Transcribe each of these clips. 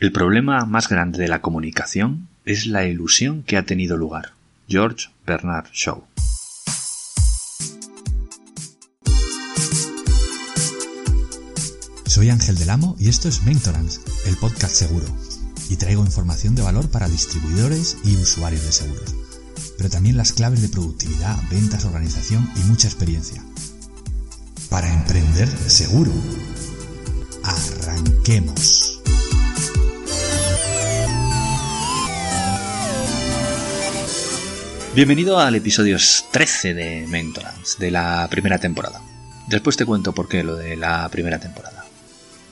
El problema más grande de la comunicación es la ilusión que ha tenido lugar. George Bernard Shaw. Soy Ángel del Amo y esto es Mentorance, el podcast seguro. Y traigo información de valor para distribuidores y usuarios de seguros. Pero también las claves de productividad, ventas, organización y mucha experiencia. Para emprender seguro. Arranquemos. Bienvenido al episodio 13 de Mentorance, de la primera temporada. Después te cuento por qué lo de la primera temporada.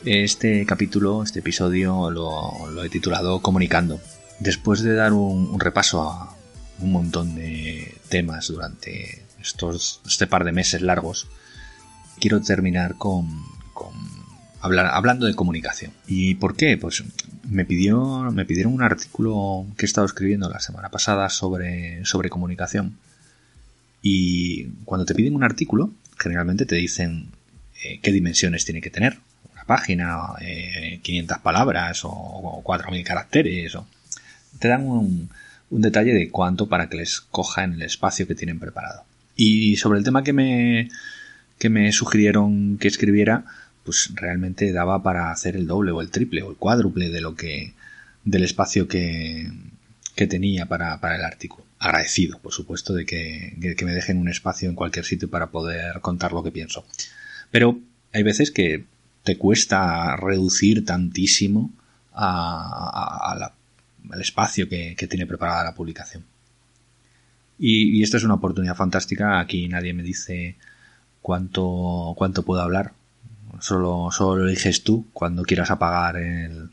Este capítulo, este episodio, lo, he titulado Comunicando. Después de dar un, repaso a un montón de temas durante estos, este par de meses largos, quiero terminar con, hablando de comunicación. ¿Y por qué? Pues me, pidió, me pidieron un artículo que he estado escribiendo la semana pasada sobre, sobre comunicación. Y cuando te piden un artículo, generalmente te dicen eh, qué dimensiones tiene que tener página, 500 eh, palabras o, 4.000 caracteres. O... Te dan un, detalle de cuánto para que les coja en el espacio que tienen preparado. Y sobre el tema que me, que me sugirieron que escribiera, pues realmente daba para hacer el doble o el triple o el cuádruple de lo que del espacio que, que tenía para, para, el artículo. Agradecido, por supuesto, de que, que me dejen un espacio en cualquier sitio para poder contar lo que pienso. Pero hay veces que te cuesta reducir tantísimo al espacio que, tiene preparada la publicación. Y, esta es una oportunidad fantástica. Aquí nadie me dice cuánto, cuánto puedo hablar. Solo, solo lo eliges tú cuando quieras apagar el,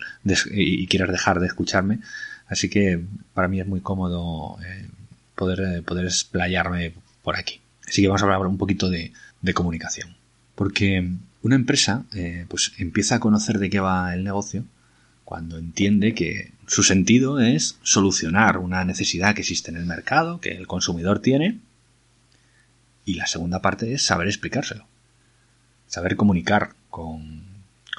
y quieras dejar de escucharme. Así que para mí es muy cómodo eh, poder, eh, poder explayarme por aquí. Así que vamos a hablar un poquito de, de comunicación. Porque una empresa eh, pues empieza a conocer de qué va el negocio cuando entiende que su sentido es solucionar una necesidad que existe en el mercado, que el consumidor tiene, y la segunda parte es saber explicárselo, saber comunicar con,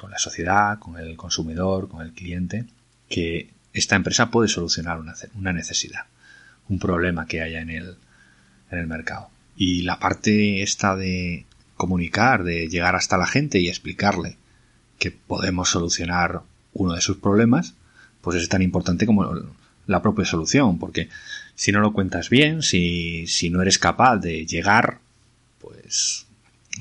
la sociedad, con el consumidor, con el cliente, que esta empresa puede solucionar una, una necesidad, un problema que haya en el, en el mercado. Y la parte esta de comunicar, de llegar hasta la gente y explicarle que podemos solucionar uno de sus problemas, pues es tan importante como la propia solución, porque si no lo cuentas bien, si, si no eres capaz de llegar, pues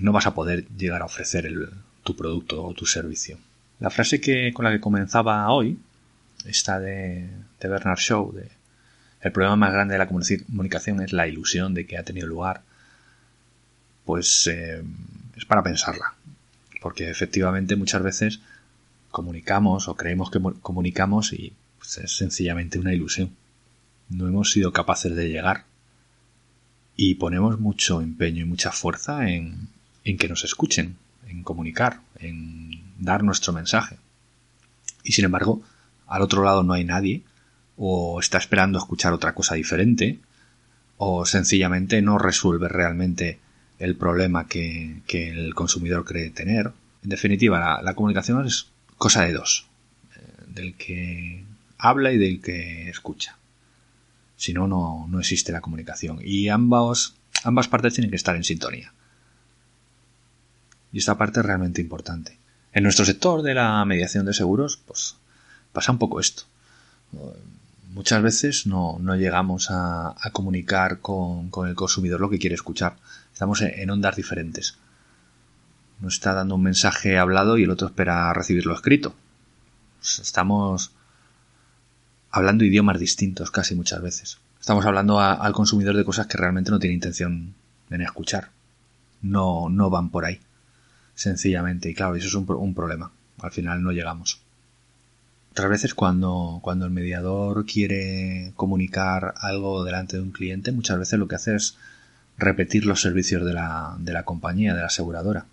no vas a poder llegar a ofrecer el, tu producto o tu servicio. La frase que, con la que comenzaba hoy, esta de, Bernard Shaw, de el problema más grande de la comunicación es la ilusión de que ha tenido lugar pues eh, es para pensarla. Porque efectivamente muchas veces comunicamos o creemos que comunicamos y pues, es sencillamente una ilusión. No hemos sido capaces de llegar. Y ponemos mucho empeño y mucha fuerza en, en que nos escuchen, en comunicar, en dar nuestro mensaje. Y sin embargo, al otro lado no hay nadie, o está esperando escuchar otra cosa diferente, o sencillamente no resuelve realmente el problema que, el consumidor cree tener. En definitiva, la, comunicación es cosa de dos, eh, del que habla y del que escucha. Si no, no existe la comunicación. Y ambas, ambas partes tienen que estar en sintonía. Y esta parte es realmente importante. En nuestro sector de la mediación de seguros, pues pasa un poco esto. Muchas veces no, llegamos a, comunicar con, con, el consumidor lo que quiere escuchar. Estamos en ondas diferentes. Nos está dando un mensaje hablado y el otro espera recibirlo escrito. Pues estamos hablando idiomas distintos casi muchas veces. Estamos hablando al consumidor de cosas que realmente no tiene intención en escuchar. No, no van por ahí. Sencillamente. Y claro, eso es un, problema. Al final no llegamos. Otras veces cuando, cuando el mediador quiere comunicar algo delante de un cliente, muchas veces lo que hace es repetir los servicios de la, de la compañía, de la aseguradora.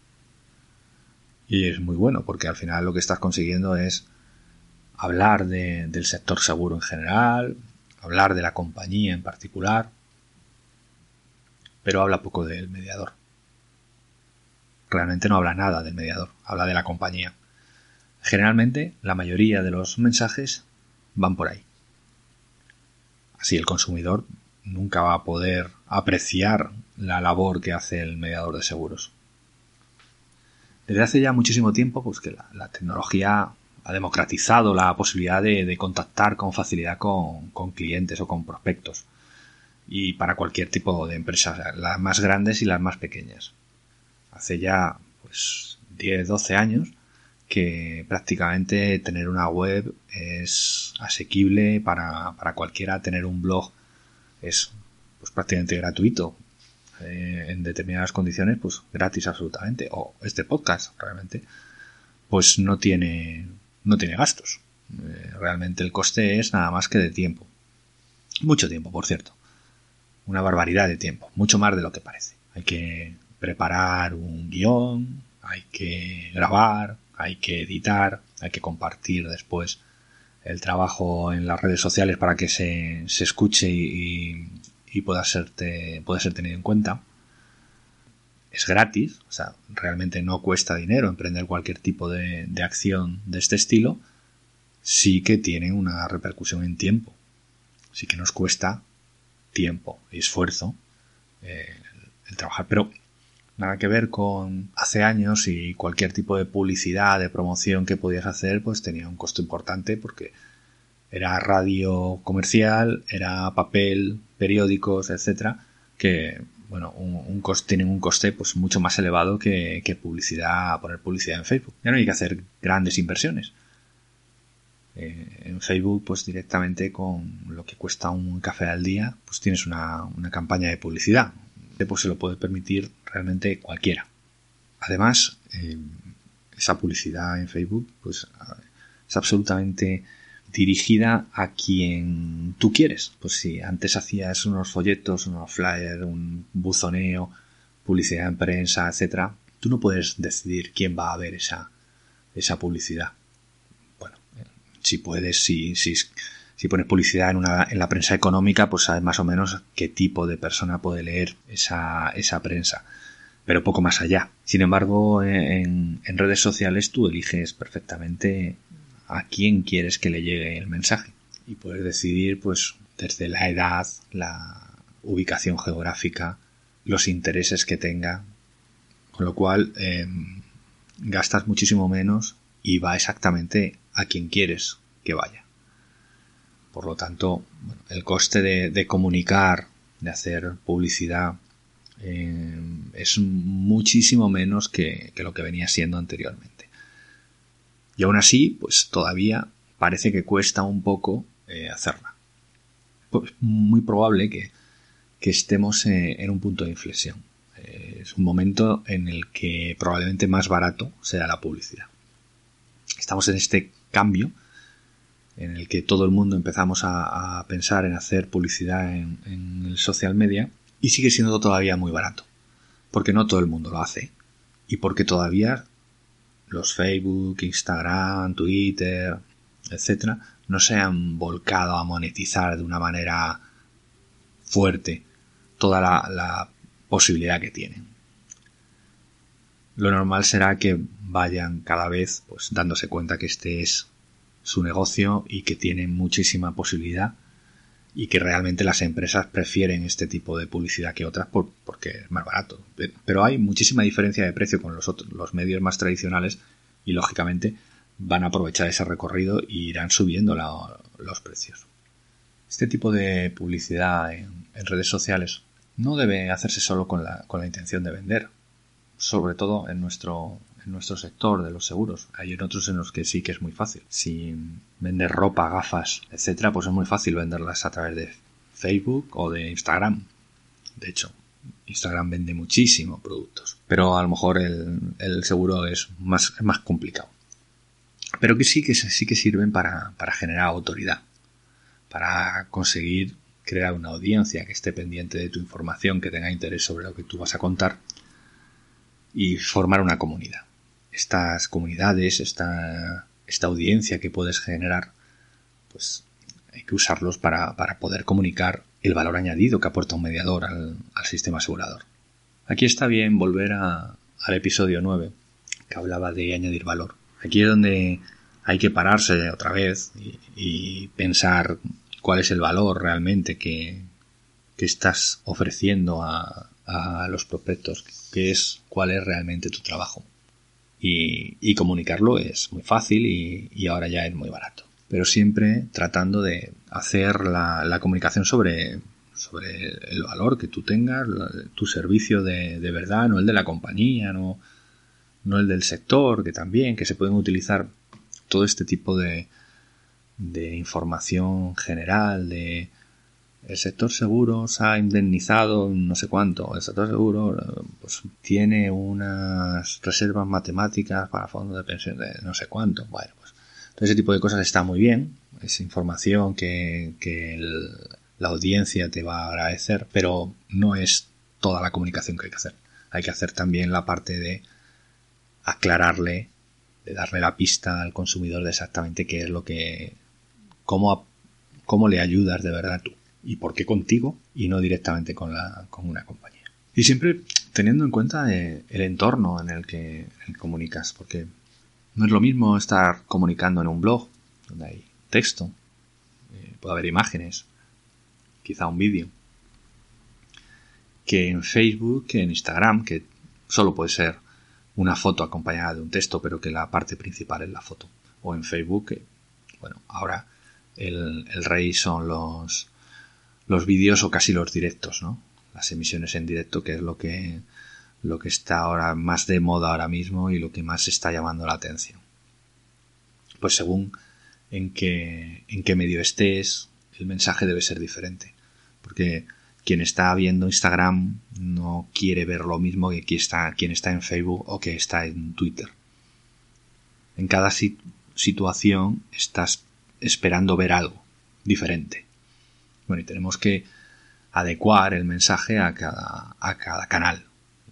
Y es muy bueno porque al final lo que estás consiguiendo es hablar del sector seguro en general, hablar de la compañía en particular, pero habla poco del mediador. Realmente no habla nada del mediador, habla de la compañía. Generalmente la mayoría de los mensajes van por ahí. Así el consumidor nunca va a poder apreciar la labor que hace el mediador de seguros. Desde hace ya muchísimo tiempo, pues que la, tecnología ha democratizado la posibilidad de, contactar con facilidad con, clientes o con prospectos. Y para cualquier tipo de empresas, las más grandes y las más pequeñas. Hace ya pues 10, 12 años que prácticamente tener una web es asequible para, para cualquiera, tener un blog es pues prácticamente gratuito eh, en determinadas condiciones pues gratis absolutamente. O este podcast realmente pues no tiene no tiene gastos. Eh, realmente el coste es nada más que de tiempo. Mucho tiempo por cierto. Una barbaridad de tiempo. Mucho más de lo que parece. Hay que preparar un guion hay que grabar hay que editar, hay que compartir después el trabajo en las redes sociales para que se, se escuche y, pueda, ser pueda ser tenido en cuenta. Es gratis, o sea, realmente no cuesta dinero emprender cualquier tipo de, acción de este estilo. Sí que tiene una repercusión en tiempo. Sí que nos cuesta tiempo y esfuerzo eh, el trabajar. Pero nada que ver con hace años y cualquier tipo de publicidad, de promoción que podías hacer, pues tenía un costo importante porque era radio comercial, era papel, periódicos, etcétera, que bueno, un, coste, tienen un coste pues mucho más elevado que, que, publicidad, poner publicidad en Facebook. Ya no hay que hacer grandes inversiones. Eh, en Facebook, pues directamente con lo que cuesta un café al día, pues tienes una, una campaña de publicidad, pues se lo puede permitir realmente cualquiera. Además, eh, esa publicidad en Facebook pues, es absolutamente dirigida a quien tú quieres. Pues si antes hacías unos folletos, unos flyers, un buzoneo, publicidad en prensa, etcétera, tú no puedes decidir quién va a ver esa, esa publicidad. Bueno, si puedes, si, si si pones publicidad en, una, en la prensa económica, pues sabes más o menos qué tipo de persona puede leer esa, esa prensa, pero poco más allá. Sin embargo, en, redes sociales tú eliges perfectamente a quién quieres que le llegue el mensaje y puedes decidir, pues, desde la edad, la ubicación geográfica, los intereses que tenga, con lo cual em, gastas muchísimo menos y va exactamente a quien quieres que vaya. Por lo tanto, el coste de, comunicar, de hacer publicidad, eh, es muchísimo menos que, lo que venía siendo anteriormente. Y aún así, pues todavía parece que cuesta un poco eh, hacerla. Pues muy probable que, estemos eh, en un punto de inflexión. es un momento en el que probablemente más barato sea la publicidad. Estamos en este cambio en el que todo el mundo empezamos a, pensar en hacer publicidad en, el social media y sigue siendo todavía muy barato. Porque no todo el mundo lo hace. Y porque todavía los Facebook, Instagram, Twitter, etcétera, no se han volcado a monetizar de una manera fuerte toda la, la posibilidad que tienen. Lo normal será que vayan cada vez pues dándose cuenta que este es su negocio y que tienen muchísima posibilidad y que realmente las empresas prefieren este tipo de publicidad que otras porque es más barato. Pero hay muchísima diferencia de precio con los, otros, los medios más tradicionales y lógicamente van a aprovechar ese recorrido y irán subiendo los precios. Este tipo de publicidad en, en, redes sociales no debe hacerse solo con la, con la intención de vender, sobre todo en nuestro, nuestro sector de los seguros. Hay en otros en los que sí que es muy fácil. Si vender ropa, gafas, etcétera, pues es muy fácil venderlas a través de Facebook o de Instagram. De hecho, Instagram vende muchísimos productos. Pero a lo mejor el, seguro es más, más complicado. Pero que sí que sí que sirven para, para generar autoridad. Para conseguir crear una audiencia que esté pendiente de tu información, que tenga interés sobre lo que tú vas a contar y formar una comunidad estas comunidades, esta, esta audiencia que puedes generar, pues hay que usarlos para, poder comunicar el valor añadido que aporta un mediador al, sistema asegurador. Aquí está bien volver al episodio 9, que hablaba de añadir valor. Aquí es donde hay que pararse otra vez y, pensar cuál es el valor realmente que, que estás ofreciendo a, a, los prospectos, qué es, cuál es realmente tu trabajo. Y, comunicarlo es muy fácil y, ahora ya es muy barato. Pero siempre tratando de hacer la, la comunicación sobre, sobre el valor que tú tengas, tu servicio de, de verdad, no el de la compañía, no, no el del sector, que también, que se pueden utilizar todo este tipo de, de información general, de el sector seguro se ha indemnizado no sé cuánto, el sector seguro pues, tiene unas reservas matemáticas para fondos de pensión de no sé cuánto, bueno, pues todo ese tipo de cosas está muy bien, es información que, que la audiencia te va a agradecer, pero no es toda la comunicación que hay que hacer. Hay que hacer también la parte de aclararle, de darle la pista al consumidor de exactamente qué es lo que, cómo, cómo le ayudas de verdad tú y por qué contigo y no directamente con, la, con una compañía. Y siempre teniendo en cuenta eh, el entorno en el que comunicas, porque no es lo mismo estar comunicando en un blog, donde hay texto, eh, puede haber imágenes, quizá un vídeo, que en Facebook, que en Instagram, que solo puede ser una foto acompañada de un texto, pero que la parte principal es la foto. O en Facebook, bueno, ahora el, rey son los, los vídeos o casi los directos, ¿no? Las emisiones en directo, que es lo que, lo que está ahora más de moda ahora mismo y lo que más está llamando la atención. Pues según en qué, en qué medio estés, el mensaje debe ser diferente. Porque quien está viendo Instagram no quiere ver lo mismo que quien está, quien está en Facebook o que está en Twitter. En cada situación estás esperando ver algo diferente. Bueno, y tenemos que adecuar el mensaje a cada, a cada canal.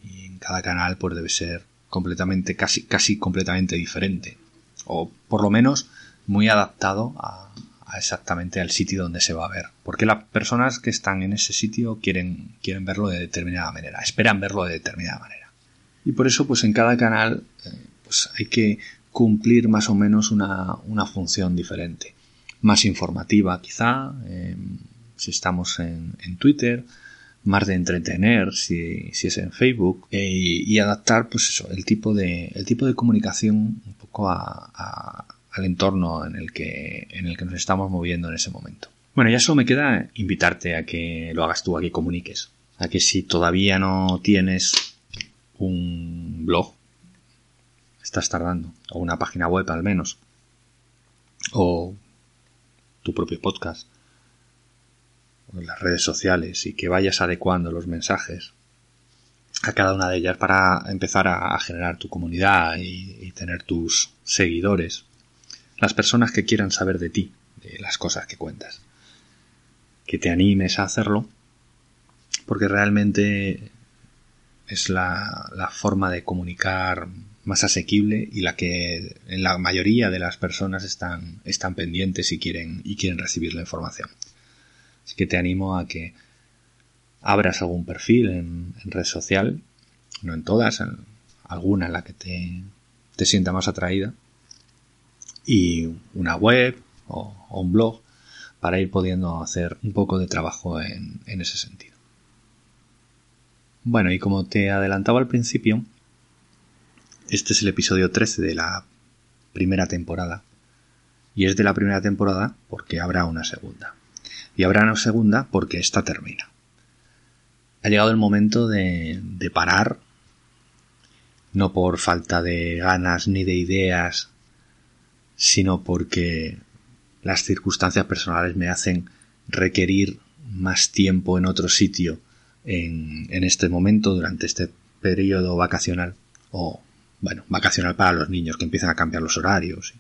Y en cada canal pues debe ser completamente, casi, casi completamente diferente. O por lo menos muy adaptado a, exactamente al sitio donde se va a ver. Porque las personas que están en ese sitio quieren, quieren verlo de determinada manera, esperan verlo de determinada manera. Y por eso, pues en cada canal, eh, pues hay que cumplir más o menos una, función diferente. Más informativa, quizá, em, si estamos en, Twitter, más de entretener si, es en Facebook eh, y, adaptar pues eso el tipo de el tipo de comunicación un poco a, al entorno en el que, en el que nos estamos moviendo en ese momento. Bueno, ya solo me queda invitarte a que lo hagas tú, a que comuniques. A que si todavía no tienes un blog, estás tardando, o una página web al menos, o tu propio podcast, las redes sociales, y que vayas adecuando los mensajes a cada una de ellas para empezar a, generar tu comunidad y tener tus seguidores las personas que quieran saber de ti, de las cosas que cuentas. Que te animes a hacerlo, porque realmente es la, forma de comunicar más asequible y la que en la mayoría de las personas están, están pendientes y quieren, y quieren recibir la información. Así que te animo a que abras algún perfil en, red social, no en todas, en alguna en la que te, te sienta más atraída, y una web o, un blog para ir pudiendo hacer un poco de trabajo en, ese sentido. Bueno, y como te adelantaba al principio, este es el episodio 13 de la primera temporada. Y es de la primera temporada porque habrá una segunda. Y habrá una segunda porque esta termina. Ha llegado el momento de, parar, no por falta de ganas ni de ideas sino porque las circunstancias personales me hacen requerir más tiempo en otro sitio en, este momento, durante este periodo vacacional, o bueno, vacacional para los niños que empiezan a cambiar los horarios.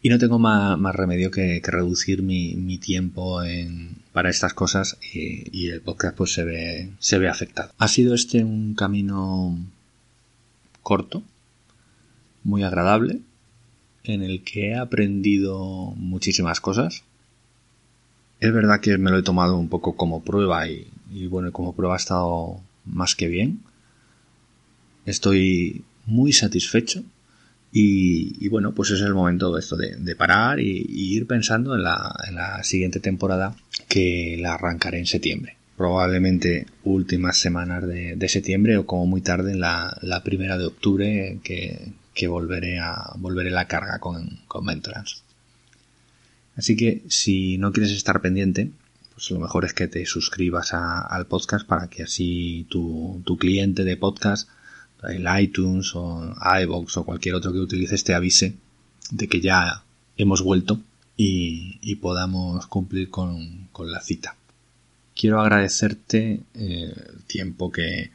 Y no tengo más, remedio que, reducir mi, tiempo en, para estas cosas y, y, el podcast pues se ve, se ve afectado. Ha sido este un camino corto, muy agradable, en el que he aprendido muchísimas cosas. Es verdad que me lo he tomado un poco como prueba y, bueno, como prueba ha estado más que bien. Estoy muy satisfecho Y, bueno, pues es el momento esto de, parar y, ir pensando en la, siguiente temporada que la arrancaré en septiembre. Probablemente últimas semanas de, septiembre o como muy tarde en la, primera de octubre que, volveré a volveré la carga con, con. Así que si no quieres estar pendiente, pues lo mejor es que te suscribas al podcast para que así tu, tu cliente de podcast el iTunes o iVoox o cualquier otro que utilices te avise de que ya hemos vuelto y, podamos cumplir con, la cita. Quiero agradecerte eh, el tiempo que,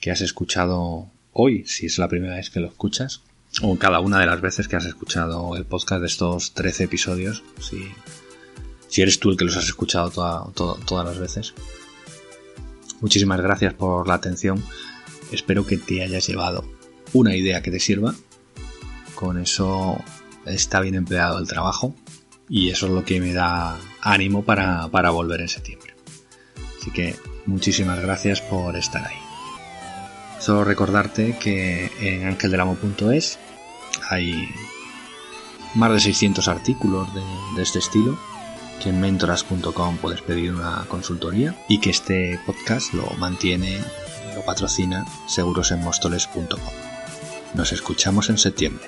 que has escuchado hoy, si es la primera vez que lo escuchas, o cada una de las veces que has escuchado el podcast de estos 13 episodios, si, si eres tú el que los has escuchado todas las veces. Muchísimas gracias por la atención Espero que te hayas llevado una idea que te sirva. Con eso está bien empleado el trabajo y eso es lo que me da ánimo para, volver en septiembre. Así que muchísimas gracias por estar ahí. Solo recordarte que en angeldelamo.es hay más de 600 artículos de, de, este estilo, que en mentoras.com puedes pedir una consultoría y que este podcast lo mantiene lo patrocina segurosenmostoles.com. Nos escuchamos en septiembre.